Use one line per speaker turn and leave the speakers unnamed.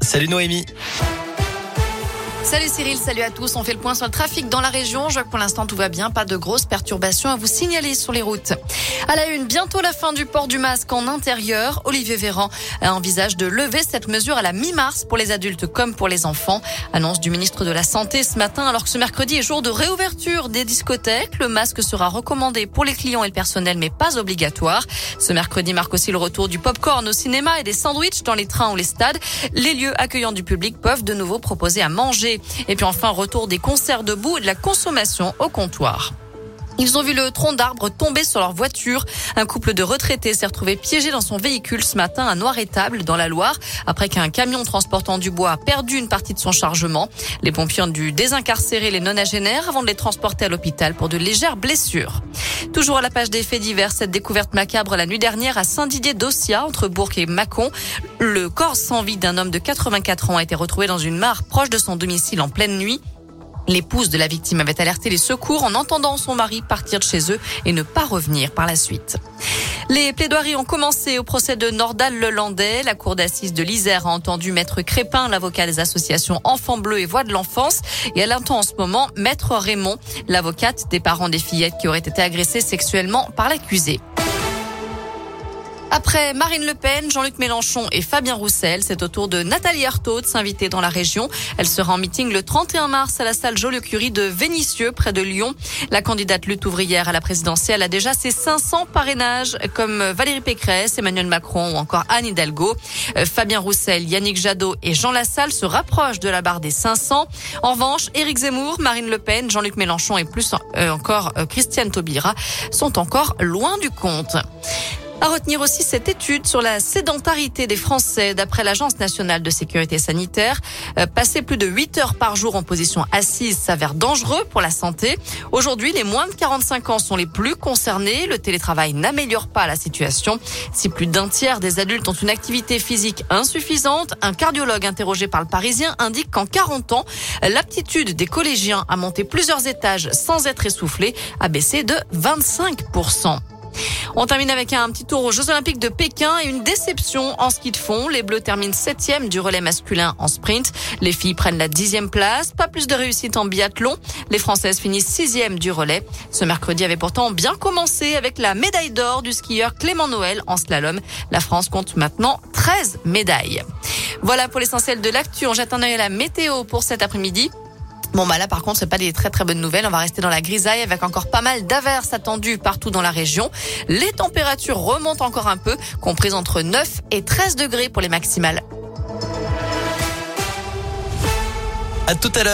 Salut Noémie.
Salut Cyril, salut à tous. On fait le point sur le trafic dans la région. Je vois que pour l'instant tout va bien, pas de grosses perturbations à vous signaler sur les routes. À la une, bientôt la fin du port du masque en intérieur. Olivier Véran envisage de lever cette mesure à la mi-mars pour les adultes comme pour les enfants. Annonce du ministre de la Santé ce matin alors que ce mercredi est jour de réouverture des discothèques. Le masque sera recommandé pour les clients et le personnel mais pas obligatoire. Ce mercredi marque aussi le retour du popcorn au cinéma et des sandwichs dans les trains ou les stades. Les lieux accueillants du public peuvent de nouveau proposer à manger. Et puis enfin, retour des concerts debout et de la consommation au comptoir. Ils ont vu le tronc d'arbre tomber sur leur voiture. Un couple de retraités s'est retrouvé piégé dans son véhicule ce matin à Noir-Étable, dans la Loire, après qu'un camion transportant du bois a perdu une partie de son chargement. Les pompiers ont dû désincarcérer les nonagénaires avant de les transporter à l'hôpital pour de légères blessures. Toujours à la page des faits divers, cette découverte macabre la nuit dernière à Saint-Didier-d'Ossia, entre Bourg et Mâcon. Le corps sans vie d'un homme de 84 ans a été retrouvé dans une mare proche de son domicile en pleine nuit. L'épouse de la victime avait alerté les secours en entendant son mari partir de chez eux et ne pas revenir par la suite. Les plaidoiries ont commencé au procès de Nordal Lelandais. La cour d'assises de l'Isère a entendu Maître Crépin, l'avocat des associations Enfants Bleus et Voix de l'Enfance. Et elle entend en ce moment Maître Raymond, l'avocate des parents des fillettes qui auraient été agressées sexuellement par l'accusé. Après Marine Le Pen, Jean-Luc Mélenchon et Fabien Roussel, c'est au tour de Nathalie Arthaud de s'inviter dans la région. Elle sera en meeting le 31 mars à la salle Joliot-Curie de Vénissieux, près de Lyon. La candidate lutte ouvrière à la présidentielle a déjà ses 500 parrainages, comme Valérie Pécresse, Emmanuel Macron ou encore Anne Hidalgo. Euh, Fabien Roussel, Yannick Jadot et Jean Lassalle se rapprochent de la barre des 500. En revanche, Éric Zemmour, Marine Le Pen, Jean-Luc Mélenchon et plus euh, encore euh, Christiane Taubira sont encore loin du compte. À retenir aussi cette étude sur la sédentarité des Français. D'après l'Agence nationale de sécurité sanitaire, euh, passer plus de 8 heures par jour en position assise s'avère dangereux pour la santé. Aujourd'hui, les moins de 45 ans sont les plus concernés. Le télétravail n'améliore pas la situation. Si plus d'un tiers des adultes ont une activité physique insuffisante, un cardiologue interrogé par le Parisien indique qu'en 40 ans, l'aptitude des collégiens à monter plusieurs étages sans être essoufflé a baissé de 25%. On termine avec un petit tour aux Jeux Olympiques de Pékin et une déception en ski de fond. Les Bleus terminent septième du relais masculin en sprint. Les filles prennent la dixième place. Pas plus de réussite en biathlon. Les Françaises finissent sixième du relais. Ce mercredi avait pourtant bien commencé avec la médaille d'or du skieur Clément Noël en slalom. La France compte maintenant 13 médailles. Voilà pour l'essentiel de l'actu. On jette un œil à la météo pour cet après-midi. Bon bah là par contre c'est pas des très très bonnes nouvelles. On va rester dans la grisaille avec encore pas mal d'averses attendues partout dans la région. Les températures remontent encore un peu, comprises entre 9 et 13 degrés pour les maximales.
À tout à l'heure.